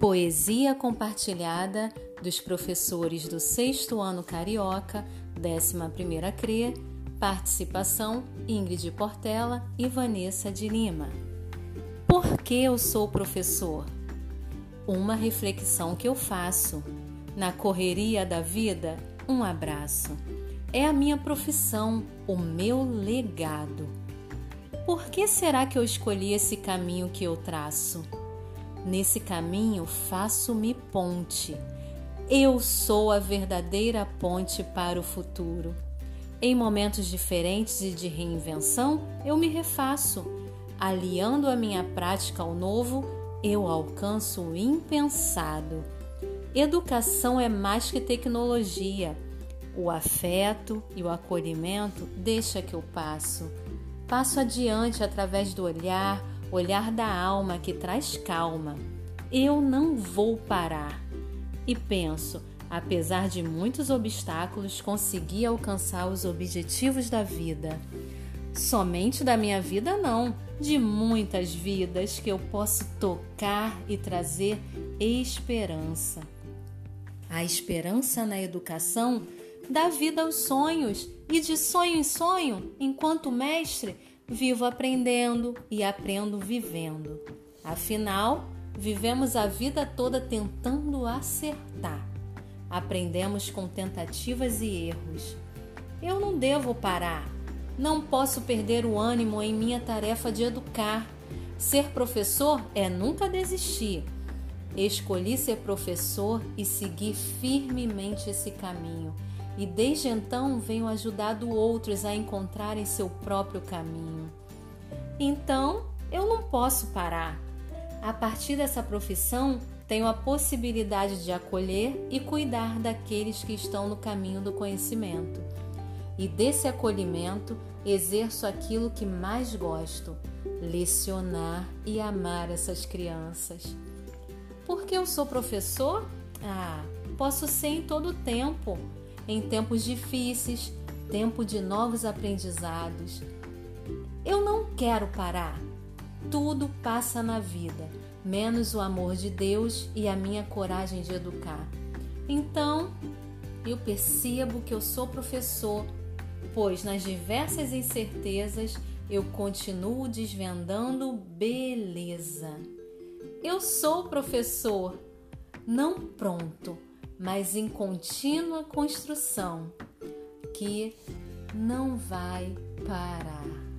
Poesia compartilhada dos professores do sexto ano Carioca, 11ª CRE, participação Ingrid Portela e Vanessa de Lima. Por que eu sou professor? Uma reflexão que eu faço. Na correria da vida, um abraço. É a minha profissão, o meu legado. Por que será que eu escolhi esse caminho que eu traço? Nesse caminho faço-me ponte. Eu sou a verdadeira ponte para o futuro. Em momentos diferentes e de reinvenção, eu me refaço. Aliando a minha prática ao novo, eu alcanço o impensado. Educação é mais que tecnologia. O afeto e o acolhimento deixa que eu passo. Passo adiante através do olhar, olhar da alma que traz calma. Eu não vou parar. E penso, apesar de muitos obstáculos, consegui alcançar os objetivos da vida. Somente da minha vida, não, de muitas vidas que eu posso tocar e trazer esperança. A esperança na educação dá vida aos sonhos, e de sonho em sonho, enquanto mestre, vivo aprendendo e aprendo vivendo. Afinal, vivemos a vida toda tentando acertar. Aprendemos com tentativas e erros. Eu não devo parar. Não posso perder o ânimo em minha tarefa de educar. Ser professor é nunca desistir. Escolhi ser professor e seguir firmemente esse caminho e desde então venho ajudado outros a encontrarem seu próprio caminho. Então, eu não posso parar. A partir dessa profissão, tenho a possibilidade de acolher e cuidar daqueles que estão no caminho do conhecimento. E desse acolhimento, exerço aquilo que mais gosto: lecionar e amar essas crianças. Porque eu sou professor? Ah, posso ser em todo tempo em tempos difíceis, tempo de novos aprendizados. Eu não quero parar. Tudo passa na vida, menos o amor de Deus e a minha coragem de educar. Então, eu percebo que eu sou professor, pois nas diversas incertezas eu continuo desvendando beleza. Eu sou professor, não pronto mas em contínua construção, que não vai parar.